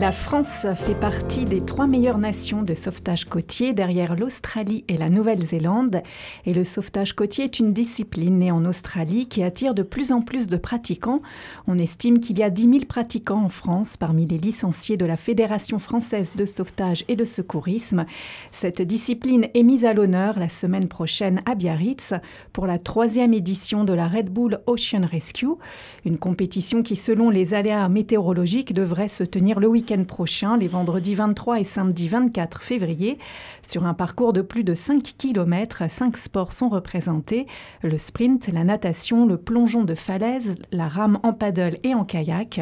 La France fait partie des trois meilleures nations de sauvetage côtier derrière l'Australie et la Nouvelle-Zélande. Et le sauvetage côtier est une discipline née en Australie qui attire de plus en plus de pratiquants. On estime qu'il y a 10 000 pratiquants en France parmi les licenciés de la Fédération française de sauvetage et de secourisme. Cette discipline est mise à l'honneur la semaine prochaine à Biarritz pour la troisième édition de la Red Bull Ocean Rescue, une compétition qui selon les aléas météorologiques devrait se tenir le week-end prochain, les vendredis 23 et samedi 24 février. Sur un parcours de plus de 5 km, 5 sports sont représentés le sprint, la natation, le plongeon de falaise, la rame en paddle et en kayak.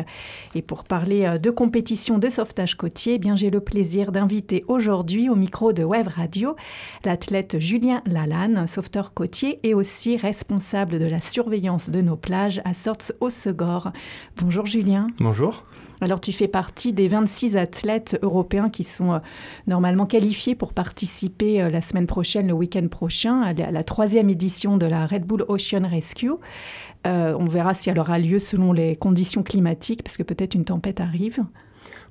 Et pour parler euh, de compétition de sauvetage côtier, eh bien j'ai le plaisir d'inviter aujourd'hui au micro de Web Radio l'athlète Julien Lalanne, sauveteur côtier et aussi responsable de la surveillance de nos plages à Sorts au Segor. Bonjour Julien. Bonjour. Alors tu fais partie des 26 athlètes européens qui sont euh, normalement qualifiés pour participer euh, la semaine prochaine, le week-end prochain, à la, troisième édition de la Red Bull Ocean Rescue. Euh, on verra si elle aura lieu selon les conditions climatiques, parce que peut-être une tempête arrive.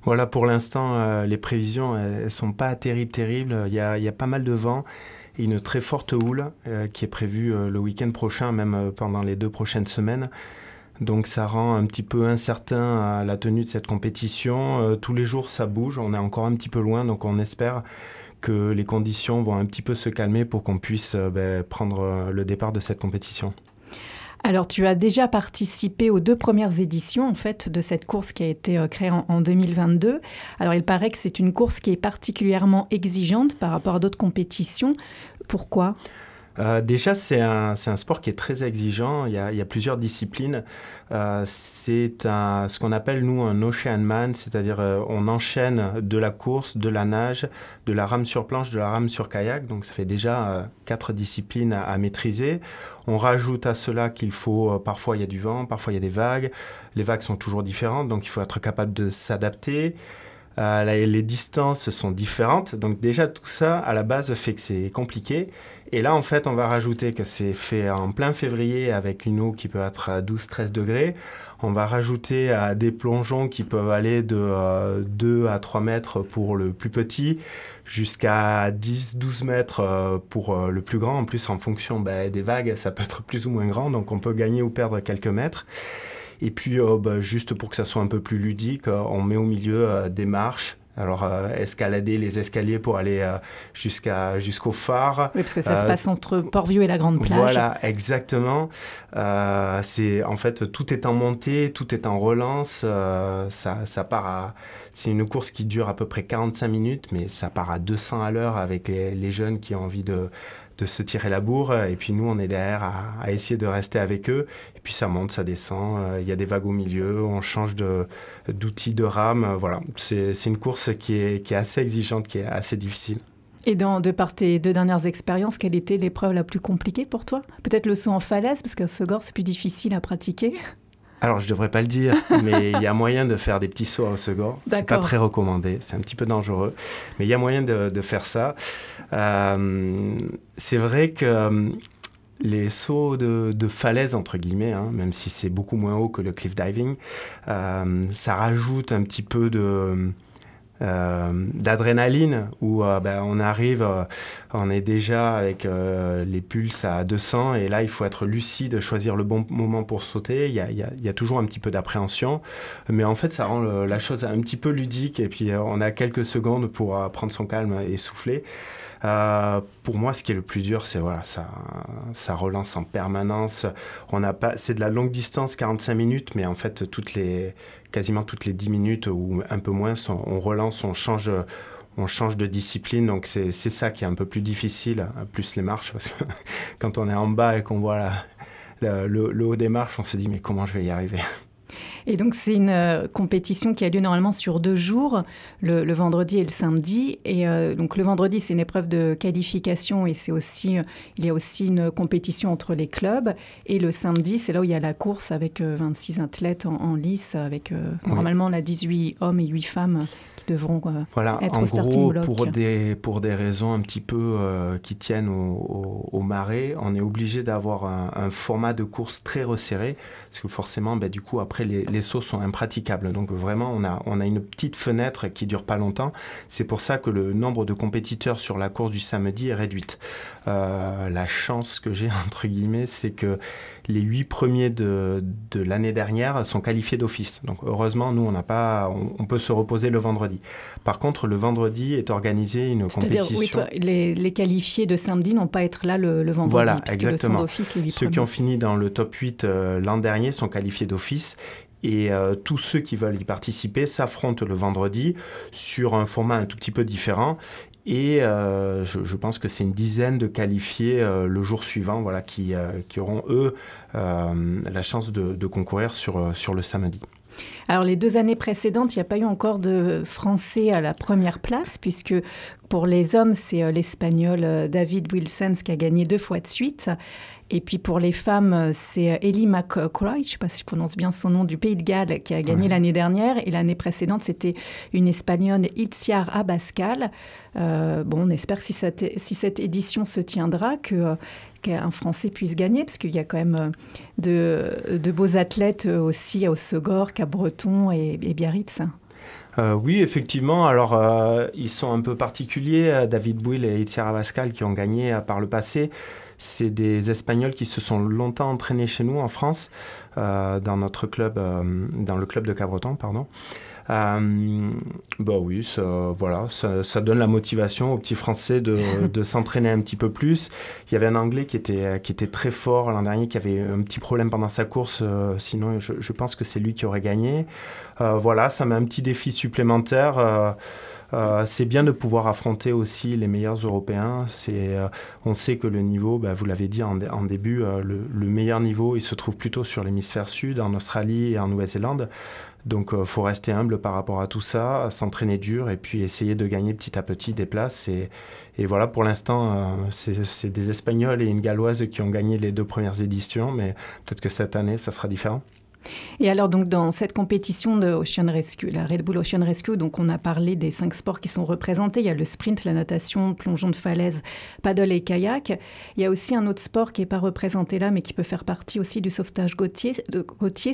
Voilà, pour l'instant, les prévisions ne sont pas terribles, terribles. Il y, a, il y, a, pas mal de vent et une très forte houle qui est prévue le week-end prochain, même pendant les deux prochaines semaines. Donc ça rend un petit peu incertain à la tenue de cette compétition. Euh, tous les jours ça bouge, on est encore un petit peu loin, donc on espère que les conditions vont un petit peu se calmer pour qu'on puisse euh, ben, prendre euh, le départ de cette compétition. Alors, tu as déjà participé aux deux premières éditions en fait de cette course qui a été créée en 2022. Alors, il paraît que c'est une course qui est particulièrement exigeante par rapport à d'autres compétitions. Pourquoi? Euh, déjà, c'est un, sport qui est très exigeant. Il y a, plusieurs disciplines. Euh, c'est ce qu'on appelle, nous, un ocean man, c'est-à-dire euh, on enchaîne de la course, de la nage, de la rame sur planche, de la rame sur kayak. Donc, ça fait déjà quatre disciplines à, à, maîtriser. On rajoute à cela qu'il faut, parfois il y a du vent, parfois il y a des vagues. Les vagues sont toujours différentes, donc il faut être capable de s'adapter. Euh, les distances sont différentes. Donc déjà, tout ça, à la base, fait que c'est compliqué. Et là, en fait, on va rajouter que c'est fait en plein février avec une eau qui peut être à 12-13 degrés. On va rajouter à des plongeons qui peuvent aller de 2 euh, à 3 mètres pour le plus petit jusqu'à 10-12 mètres euh, pour le plus grand. En plus, en fonction ben, des vagues, ça peut être plus ou moins grand. Donc on peut gagner ou perdre quelques mètres. Et puis, euh, bah, juste pour que ça soit un peu plus ludique, euh, on met au milieu euh, des marches alors, escalader les escaliers pour aller jusqu'à, jusqu'au phare. Oui, parce que ça se passe entre Port-Vieux et la Grande Plage. Voilà, exactement. c'est, en fait, tout est en montée, tout est en relance. ça, ça part à... C'est une course qui dure à peu près 45 minutes, mais ça part à 200 à l'heure avec les jeunes qui ont envie de de se tirer la bourre. Et puis nous, on est derrière à, essayer de rester avec eux. Et puis ça monte, ça descend. Euh, il y a des vagues au milieu. On change d'outils de, rame. Voilà, c'est une course qui est, qui est assez exigeante, qui est assez difficile. Et dans, de par tes deux dernières expériences, quelle était l'épreuve la plus compliquée pour toi? Peut-être le saut en falaise, parce que ce gore, c'est plus difficile à pratiquer. Alors, je devrais pas le dire, mais il y a moyen de faire des petits sauts au second. C'est pas très recommandé, c'est un petit peu dangereux, mais il y a moyen de, de faire ça. Euh, c'est vrai que euh, les sauts de, de, falaise, entre guillemets, hein, même si c'est beaucoup moins haut que le cliff diving, euh, ça rajoute un petit peu de d'adrénaline où euh, ben, on arrive, euh, on est déjà avec les pulses à 200 et là il faut être lucide, choisir le bon moment pour sauter. Il y a, il y a, toujours un petit peu d'appréhension, mais en fait ça rend la chose un petit peu ludique et puis on a quelques secondes pour prendre son calme et souffler. Euh, pour moi, ce qui est le plus dur, c'est voilà, ça, ça relance en permanence. On n'a pas, c'est de la longue distance, 45 minutes, mais en fait, toutes les, quasiment toutes les 10 minutes ou un peu moins, on, relance, on change on change de discipline, donc c'est ça qui est un peu plus difficile, plus les marches, quand on est en bas et qu'on voit le, haut des marches, on se dit mais comment je vais y arriver? Et donc c'est une euh, compétition qui a lieu normalement sur deux jours, le, vendredi et le samedi. Et euh, donc le vendredi c'est une épreuve de qualification et c'est aussi il y a aussi une compétition entre les clubs. Et le samedi c'est là où il y a la course avec 26 athlètes en, lice, avec normalement la 18 hommes et 8 femmes qui devront voilà, être en au starting gros, block. Pour des, pour des raisons un petit peu qui tiennent au, au, marais, on est obligé d'avoir un, un, format de course très resserré parce que forcément, bah, du coup, après, les, les, sauts sont impraticables. Donc vraiment, on a, on a une petite fenêtre qui dure pas longtemps. C'est pour ça que le nombre de compétiteurs sur la course du samedi est réduite. Euh, la chance que j'ai, entre guillemets, c'est que les huit premiers de, de l'année dernière sont qualifiés d'office. Donc heureusement, nous, on n'a pas, on, peut se reposer le vendredi. Par contre, le vendredi est organisé une compétition. Oui, toi, les, les, qualifiés de samedi n'ont pas à être là le, le vendredi. Voilà, exactement. Ceux qui ont fini dans le top 8 euh, l'an dernier sont qualifiés d'office et euh, tous ceux qui veulent y participer s'affrontent le vendredi sur un format un tout petit peu différent. Et euh, je, pense que c'est une dizaine de qualifiés le jour suivant voilà, qui, qui auront, eux, la chance de, de concourir sur, sur le samedi. Alors les deux années précédentes, il n'y a pas eu encore de Français à la première place, puisque pour les hommes, c'est l'Espagnol David Wilson qui a gagné deux fois de suite. Et puis pour les femmes, c'est Ellie McCroy, je ne sais pas si je prononce bien son nom, du Pays de Galles, qui a gagné l'année dernière. Et l'année précédente, c'était une Espagnole, Itziar Abascal. Euh, bon, on espère si cette, si cette édition se tiendra, que qu'un Français puisse gagner, parce qu'il y a quand même euh, de, de beaux athlètes aussi à Osegor, à Breton et, et Biarritz. Euh, oui, effectivement. Alors, euh, ils sont un peu particuliers, euh, David Bouil et Itziar Abascal, qui ont gagné par le passé. C'est des Espagnols qui se sont longtemps entraînés chez nous en France, euh, dans notre club, euh, dans le club de Cabreton, pardon. Euh, bah oui, ça, voilà, ça, ça, donne la motivation aux petits Français de, de s'entraîner un petit peu plus. Il y avait un Anglais qui était, qui était très fort l'an dernier, qui avait un petit problème pendant sa course. Euh, sinon, je, je, pense que c'est lui qui aurait gagné. Euh, voilà, ça met un petit défi supplémentaire. Euh, c'est bien de pouvoir affronter aussi les meilleurs Européens. Euh, on sait que le niveau, bah, vous l'avez dit en, début, euh, le, le, meilleur niveau, il se trouve plutôt sur l'hémisphère sud, en Australie et en Nouvelle-Zélande. Donc, il faut rester humble par rapport à tout ça, s'entraîner dur et puis essayer de gagner petit à petit des places. Et voilà, pour l'instant, c'est des Espagnols et une Galloise qui ont gagné les deux premières éditions, mais peut-être que cette année, ça sera différent. Et alors donc dans cette compétition de Ocean Rescue, la Red Bull Ocean Rescue, donc on a parlé des cinq sports qui sont représentés. Il y a le sprint, la natation, plongeon de falaise, paddle et kayak. Il y a aussi un autre sport qui n'est pas représenté là, mais qui peut faire partie aussi du sauvetage côtier.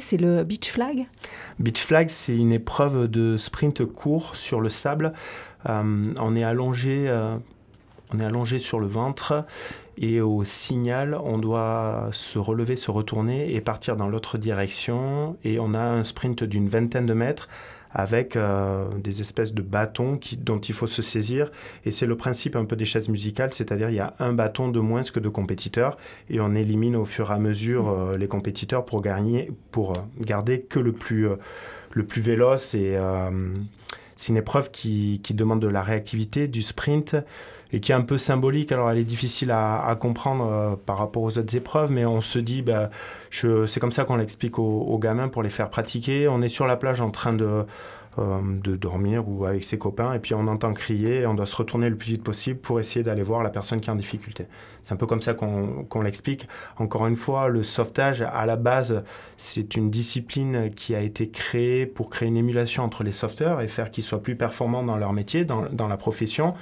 C'est le beach flag. Beach flag, c'est une épreuve de sprint court sur le sable. Euh, on est allongé, euh, on est allongé sur le ventre et au signal, on doit se relever, se retourner et partir dans l'autre direction. Et on a un sprint d'une vingtaine de mètres avec euh, des espèces de bâtons qui, dont il faut se saisir. Et c'est le principe un peu des chaises musicales, c'est-à-dire il y a un bâton de moins que de compétiteurs et on élimine au fur et à mesure euh, les compétiteurs pour, gagner, pour euh, garder que le plus, euh, le plus véloce. Et c'est une épreuve qui, qui demande de la réactivité, du sprint, et qui est un peu symbolique. Alors, elle est difficile à, comprendre euh, par rapport aux autres épreuves, mais on se dit, bah, c'est comme ça qu'on l'explique aux, gamins pour les faire pratiquer. On est sur la plage en train de, euh, dormir ou avec ses copains, et puis on entend crier, on doit se retourner le plus vite possible pour essayer d'aller voir la personne qui est en difficulté. C'est un peu comme ça qu'on qu l'explique. Encore une fois, le sauvetage, à la base, c'est une discipline qui a été créée pour créer une émulation entre les sauveteurs et faire qu'ils soient plus performants dans leur métier, dans la profession.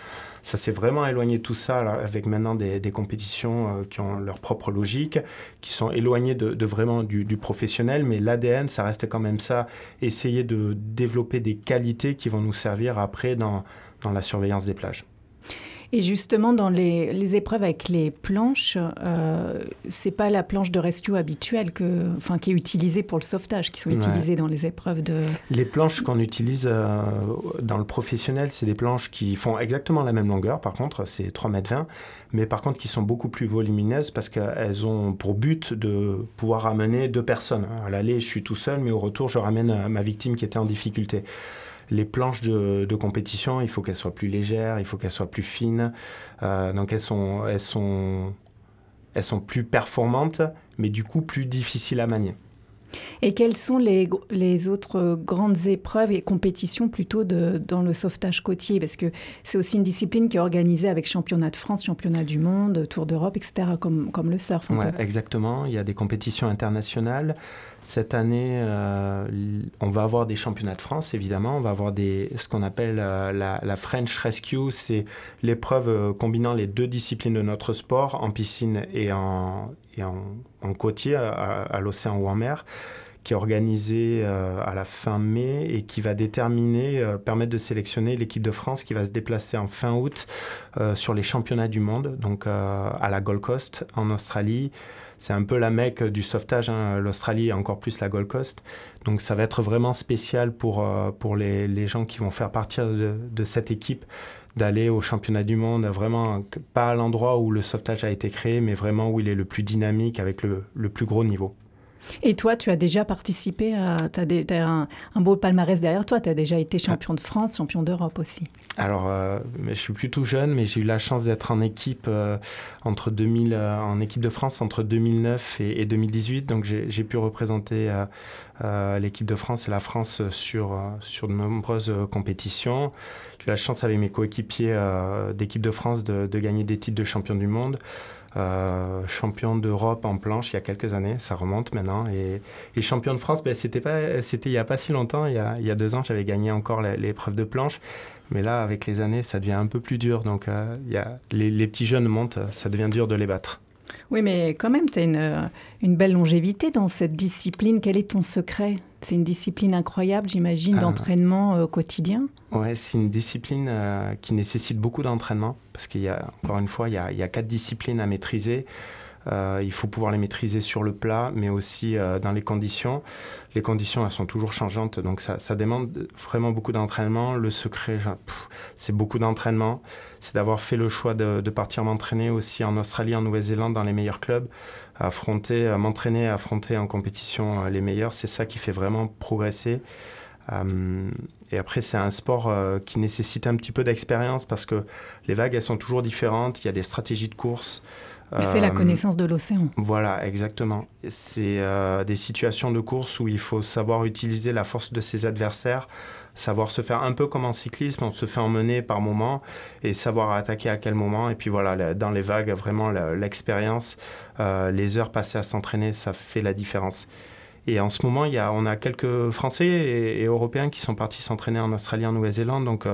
Ça s'est vraiment éloigné tout ça avec maintenant des, compétitions euh, qui ont leur propre logique, qui sont éloignées de vraiment du, du, professionnel, mais l'ADN, ça reste quand même ça, essayer de développer des qualités qui vont nous servir après dans, dans la surveillance des plages. Et justement, dans les, les épreuves avec les planches, euh, c'est pas la planche de rescue habituelle que, enfin, qui est utilisée pour le sauvetage, qui sont ouais. utilisées dans les épreuves de. Les planches qu'on utilise euh, dans le professionnel, c'est des planches qui font exactement la même longueur. Par contre, c'est 3 mètres 20, mais par contre qui sont beaucoup plus volumineuses parce qu'elles ont pour but de pouvoir ramener deux personnes. À l'aller, je suis tout seul, mais au retour, je ramène ma victime qui était en difficulté les planches de, de compétition, il faut qu'elles soient plus légères, il faut qu'elles soient plus fines. Euh, donc elles sont, elles, sont, elles sont plus performantes, mais du coup plus difficiles à manier. Et quelles sont les, les, autres grandes épreuves et compétitions plutôt de, dans le sauvetage côtier? Parce que c'est aussi une discipline qui est organisée avec championnat de France, championnat du monde, Tour d'Europe, etc., comme, comme le surf. Oui, exactement. Il y a des compétitions internationales. Cette année, euh, on va avoir des championnats de France, évidemment. On va avoir des, ce qu'on appelle euh, la, French Rescue. C'est l'épreuve euh, combinant les deux disciplines de notre sport, en piscine et en, et en, côtier, à l'océan ou en mer qui est organisée à la fin mai et qui va déterminer, permettre de sélectionner l'équipe de France qui va se déplacer en fin août sur les championnats du monde, donc à la Gold Coast en Australie c'est un peu la mecque du sauvetage, hein, l'Australie et encore plus la Gold Coast. Donc ça va être vraiment spécial pour, euh, pour les, les, gens qui vont faire partir de, de cette équipe d'aller au championnat du monde, vraiment pas à l'endroit où le sauvetage a été créé, mais vraiment où il est le plus dynamique avec le, le plus gros niveau. Et toi, tu as déjà participé. Tu as, un, beau palmarès derrière toi. Tu as déjà été champion de France, champion d'Europe aussi. Alors, euh, je suis plutôt jeune, mais j'ai eu la chance d'être en équipe euh, entre 2000, euh, en équipe de France entre 2009 et, et 2018. Donc, j'ai pu représenter l'équipe de France et la France sur, sur de nombreuses compétitions. J'ai eu la chance avec mes coéquipiers d'équipe de France de, gagner des titres de champion du monde. Euh, champion d'Europe en planche il y a quelques années, ça remonte maintenant. Et, champion de France, ben, c'était pas, c'était il y a pas si longtemps, il y a, deux ans, j'avais gagné encore l'épreuve de planche. Mais là, avec les années, ça devient un peu plus dur. Donc, euh, y a, les, petits jeunes montent, ça devient dur de les battre. Oui, mais quand même, tu as une, belle longévité dans cette discipline. Quel est ton secret? C'est une discipline incroyable, j'imagine, ah. d'entraînement euh, quotidien Oui, c'est une discipline euh, qui nécessite beaucoup d'entraînement, parce qu'il y a, encore une fois, il y a, il y a quatre disciplines à maîtriser. Euh, il faut pouvoir les maîtriser sur le plat, mais aussi euh, dans les conditions. Les conditions, elles sont toujours changeantes, donc ça, ça demande vraiment beaucoup d'entraînement. Le secret, c'est beaucoup d'entraînement. C'est d'avoir fait le choix de, partir m'entraîner aussi en Australie, en Nouvelle-Zélande, dans les meilleurs clubs, affronter, euh, m'entraîner, affronter en compétition les meilleurs. C'est ça qui fait vraiment progresser. Euh, et après, c'est un sport euh, qui nécessite un petit peu d'expérience parce que les vagues, elles sont toujours différentes. Il y a des stratégies de course. C'est la euh, connaissance de l'océan. Voilà, exactement. C'est euh, des situations de course où il faut savoir utiliser la force de ses adversaires, savoir se faire un peu comme en cyclisme, on se fait emmener par moment et savoir attaquer à quel moment. Et puis voilà, dans les vagues, vraiment l'expérience, euh, les heures passées à s'entraîner, ça fait la différence. Et en ce moment, il y a, on a quelques Français et, Européens qui sont partis s'entraîner en Australie, en Nouvelle-Zélande. Donc,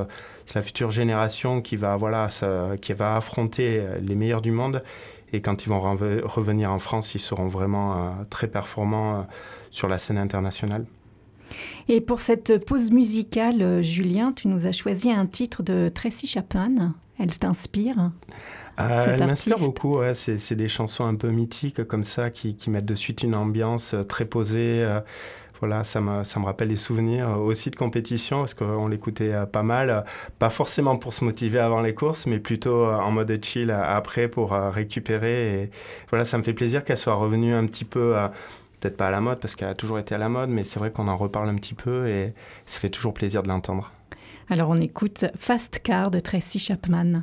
c'est la future génération qui va, voilà, ça, qui va affronter les meilleurs du monde et quand ils vont revenir en France, ils seront vraiment euh, très performants euh, sur la scène internationale. Et pour cette pause musicale, euh, Julien, tu nous as choisi un titre de Tracy Chapman. Elle t'inspire Elle m'inspire beaucoup. Ouais. C'est des chansons un peu mythiques comme ça qui, qui, mettent de suite une ambiance très posée voilà, ça me, ça me rappelle des souvenirs aussi de compétition parce qu'on l'écoutait euh, pas mal, pas forcément pour se motiver avant les courses, mais plutôt euh, en mode chill après pour euh, récupérer. Et voilà, ça me fait plaisir qu'elle soit revenue un petit peu, peut-être pas à la mode parce qu'elle a toujours été à la mode, mais c'est vrai qu'on en reparle un petit peu et ça fait toujours plaisir de l'entendre. Alors on écoute Fast Car de Tracy Chapman.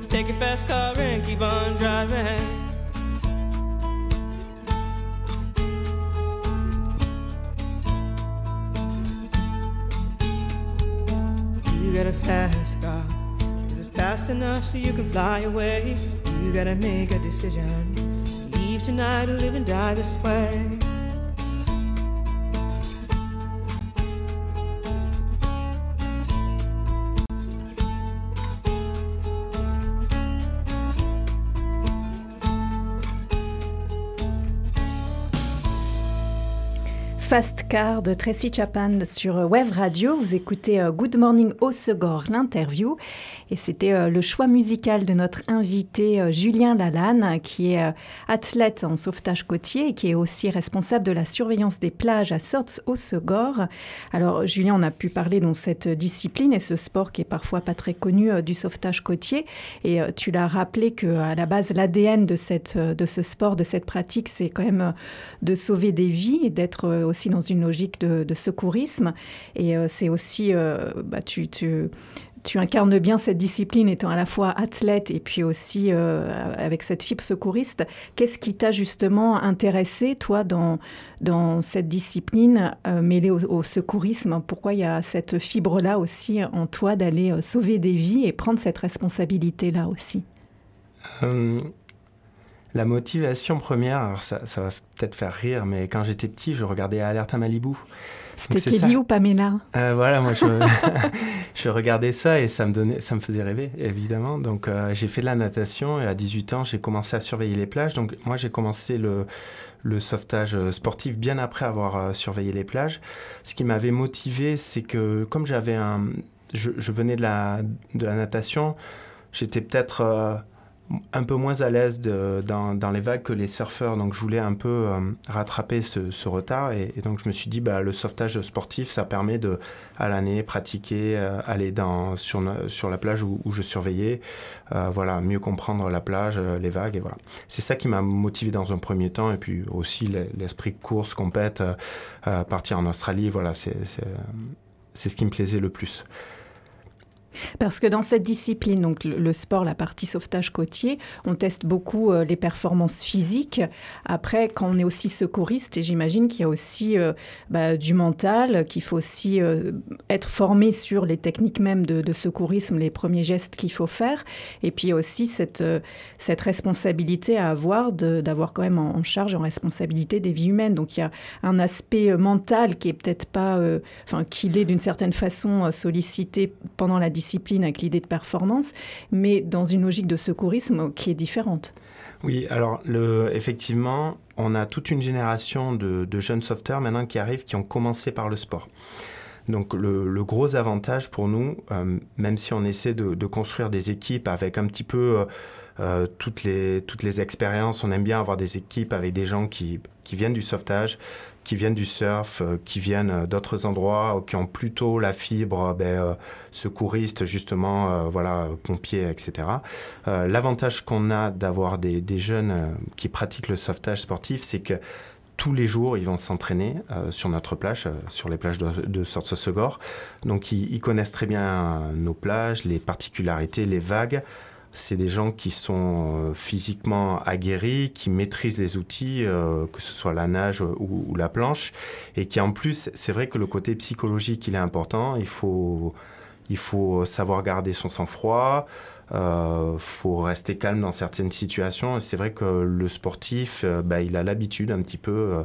Take your fast car and keep on driving. You got a fast car. Is it fast enough so you can fly away? You gotta make a decision. Leave tonight or live and die this way. Fast Car de Tracy Chapman sur Web Radio. Vous écoutez euh, Good Morning au Segor, l'interview. Et c'était euh, le choix musical de notre invité euh, Julien Lalanne, qui est athlète en sauvetage côtier et qui est aussi responsable de la surveillance des plages à Sorts au Segor. Alors, Julien, on a pu parler de cette discipline et ce sport qui est parfois pas très connu du sauvetage côtier. Et tu l'as rappelé qu'à la base, l'ADN de, cette, de ce sport, de cette pratique, c'est quand même de sauver des vies et d'être aussi dans une logique de, secourisme. Et euh, c'est aussi, euh, bah, tu, tu, incarnes bien cette discipline étant à la fois athlète et puis aussi euh, avec cette fibre secouriste. Qu'est-ce qui t'a justement intéressé, toi, dans, dans cette discipline euh, mêlée au, secourisme? Pourquoi il y a cette fibre-là aussi en toi d'aller euh, sauver des vies et prendre cette responsabilité-là aussi? La motivation première, alors ça, ça va peut-être faire rire, mais quand j'étais petit, je regardais Alerte à Malibu. C'était Kelly ou Pamela euh, Voilà, moi je, je, regardais ça et ça me, donnait, ça me faisait rêver, évidemment. Donc euh, j'ai fait de la natation et à 18 ans, j'ai commencé à surveiller les plages. Donc moi j'ai commencé le, le sauvetage sportif bien après avoir euh, surveillé les plages. Ce qui m'avait motivé, c'est que comme j'avais un. Je, je, venais de la, de la natation, j'étais peut-être. Un peu moins à l'aise dans, dans, les vagues que les surfeurs. Donc je voulais un peu euh, rattraper ce, retard. Et, donc je me suis dit, bah, le sauvetage sportif, ça permet de, à l'année, pratiquer, euh, aller dans, sur, sur la plage où, je surveillais. Euh, voilà, mieux comprendre la plage, les vagues. Et voilà. C'est ça qui m'a motivé dans un premier temps. Et puis aussi l'esprit course, compète, partir en Australie. Voilà, c'est ce qui me plaisait le plus. Parce que dans cette discipline, donc le, sport, la partie sauvetage côtier, on teste beaucoup euh, les performances physiques. Après, quand on est aussi secouriste, et j'imagine qu'il y a aussi euh, bah, du mental, qu'il faut aussi euh, être formé sur les techniques même de, secourisme, les premiers gestes qu'il faut faire. Et puis aussi cette, cette responsabilité à avoir d'avoir quand même en, en, charge, en responsabilité des vies humaines. Donc il y a un aspect mental qui est peut-être pas, enfin, qu'il est d'une certaine façon sollicité pendant la discipline discipline avec l'idée de performance, mais dans une logique de secourisme qui est différente. Oui, alors effectivement, on a toute une génération de, jeunes sauveteurs maintenant qui arrivent, qui ont commencé par le sport. Donc le, gros avantage pour nous, euh, même si on essaie de, construire des équipes avec un petit peu euh, euh, toutes, les, toutes les expériences, on aime bien avoir des équipes avec des gens qui, qui viennent du sauvetage, qui viennent du surf, euh, qui viennent d'autres endroits, qui ont plutôt la fibre ben, euh, secouriste, justement, euh, voilà, pompiers, etc. L'avantage qu'on a d'avoir des, jeunes qui pratiquent le sauvetage sportif, c'est que tous les jours, ils vont s'entraîner sur notre plage, sur les plages de, de Sortsosegor. Donc, ils, connaissent très bien nos plages, les particularités, les vagues c'est des gens qui sont euh, physiquement aguerris, qui maîtrisent les outils, euh, que ce soit la nage ou, la planche, et qui en plus, c'est vrai que le côté psychologique, il est important. Il faut, il faut savoir garder son sang-froid, il euh, faut rester calme dans certaines situations. Et c'est vrai que le sportif, bah, il a l'habitude un petit peu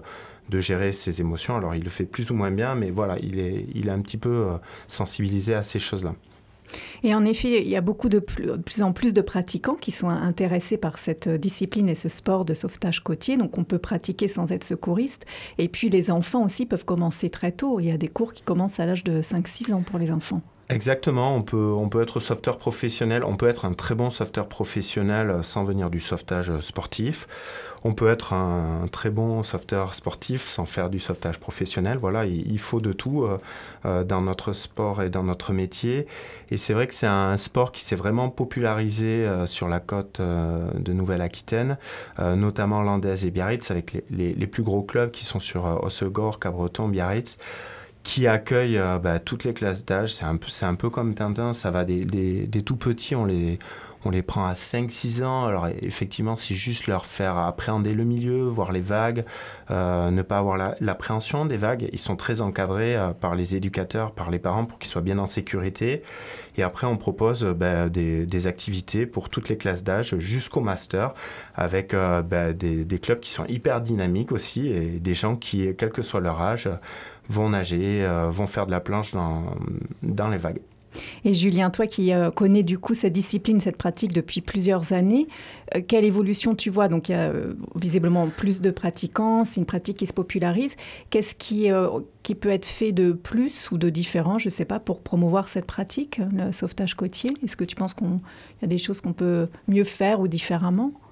de gérer ses émotions. Alors il le fait plus ou moins bien, mais voilà, il est, il est un petit peu sensibilisé à ces choses-là. Et en effet, il y a beaucoup de plus, en plus de pratiquants qui sont intéressés par cette discipline et ce sport de sauvetage côtier. Donc on peut pratiquer sans être secouriste. Et puis les enfants aussi peuvent commencer très tôt. Il y a des cours qui commencent à l'âge de 5-6 ans pour les enfants. Exactement, on peut, on peut être sauveteur professionnel, on peut être un très bon sauveteur professionnel sans venir du sauvetage sportif. On peut être un, très bon sauveteur sportif sans faire du sauvetage professionnel. Voilà, il, faut de tout euh, euh, dans notre sport et dans notre métier. Et c'est vrai que c'est un sport qui s'est vraiment popularisé euh, sur la côte de Nouvelle-Aquitaine, notamment Landaise et Biarritz, avec les, les, plus gros clubs qui sont sur Hossegor, Cabreton, Biarritz qui accueille bah, toutes les classes d'âge. C'est un, peu, comme Tintin, ça va des, tout petits, on les, on les prend à 5-6 ans. Alors effectivement, c'est juste leur faire appréhender le milieu, voir les vagues, euh, ne pas avoir l'appréhension des vagues. Ils sont très encadrés euh, par les éducateurs, par les parents pour qu'ils soient bien en sécurité. Et après, on propose euh, bah, des, activités pour toutes les classes d'âge jusqu'au master avec bah, des, clubs qui sont hyper dynamiques aussi et des gens qui, quel que soit leur âge, vont nager, vont faire de la planche dans les vagues. Et Julien, toi qui euh, connais du coup cette discipline, cette pratique depuis plusieurs années, euh, quelle évolution tu vois? Donc il y a euh, visiblement plus de pratiquants, c'est une pratique qui se popularise. Qu'est-ce qui, qui peut être fait de plus ou de différent, je ne sais pas, pour promouvoir cette pratique, le sauvetage côtier? Est-ce que tu penses qu'il y a des choses qu'on peut mieux faire ou différemment? Mm,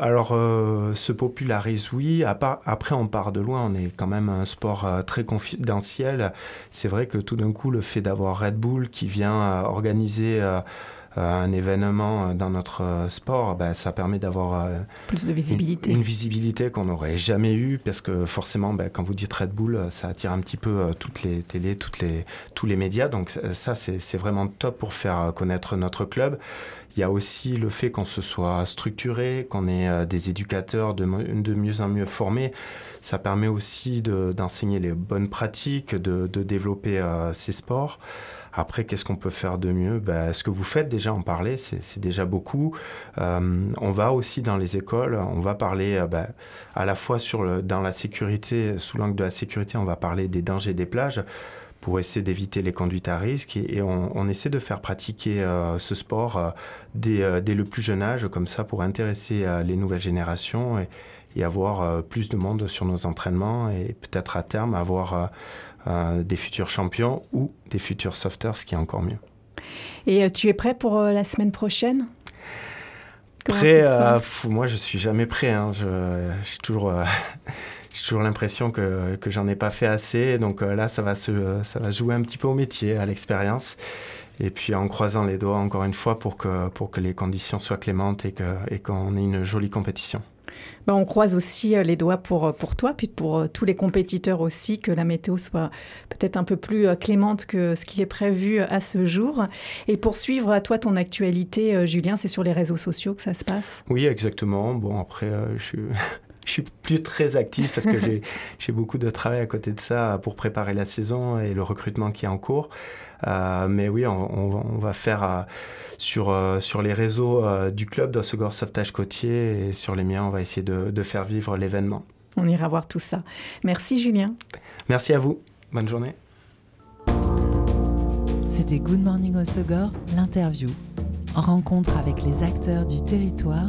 alors, euh, se popularise, oui. Après, on part de loin. On est quand même un sport euh, très confidentiel. C'est vrai que tout d'un coup, le fait d'avoir Red Bull qui vient euh, organiser un événement dans notre sport, ben, ça permet d'avoir plus de visibilité. Une, visibilité qu'on n'aurait jamais eue parce que forcément, ben, quand vous dites Red Bull, ça attire un petit peu toutes les télés, toutes les, tous les médias. Donc ça, c'est vraiment top pour faire connaître notre club. Il y a aussi le fait qu'on se soit structuré, qu'on ait euh, des éducateurs de, mieux en mieux formés. Ça permet aussi d'enseigner les bonnes pratiques, de, développer euh, ces sports. Après, qu'est-ce qu'on peut faire de mieux? Ben, Ce que vous faites déjà, en parler, c'est déjà beaucoup. Euh, on va aussi dans les écoles, on va parler ben, à la fois sur dans la sécurité, sous l'angle de la sécurité, on va parler des dangers des plages pour essayer d'éviter les conduites à risque et, on, essaie de faire pratiquer euh, ce sport euh, euh, dès, le plus jeune âge, comme ça pour intéresser les nouvelles générations et, avoir plus de monde sur nos entraînements et peut-être à terme avoir des futurs champions ou des futurs softers, ce qui est encore mieux. Et tu es prêt pour la semaine prochaine? Prêt Moi, je suis jamais prêt. Hein. Suis toujours j'ai toujours l'impression que, que j'en ai pas fait assez. Donc euh, là, ça va, se, ça va jouer un petit peu au métier, à l'expérience. Et puis en croisant les doigts encore une fois pour que, pour que les conditions soient clémentes et qu'on et qu'on ait une jolie compétition. Ben, on croise aussi euh, les doigts pour, euh, pour toi, puis pour euh, tous les compétiteurs aussi, que la météo soit peut-être un peu plus clémente que ce qui est prévu à ce jour. Et pour suivre à toi ton actualité, Julien, c'est sur les réseaux sociaux que ça se passe? Oui, exactement. Bon, après, je suis... je suis plus très actif parce que j'ai beaucoup de travail à côté de ça pour préparer la saison et le recrutement qui est en cours. Euh, mais oui, on, va faire euh, sur, euh, sur les réseaux du club d'Ossegor Sauvetage Côtier et sur les miens, on va essayer de, de faire vivre l'événement. On ira voir tout ça. Merci Julien. Merci à vous. Bonne journée. C'était Good Morning Osegor, l'interview. En rencontre avec les acteurs du territoire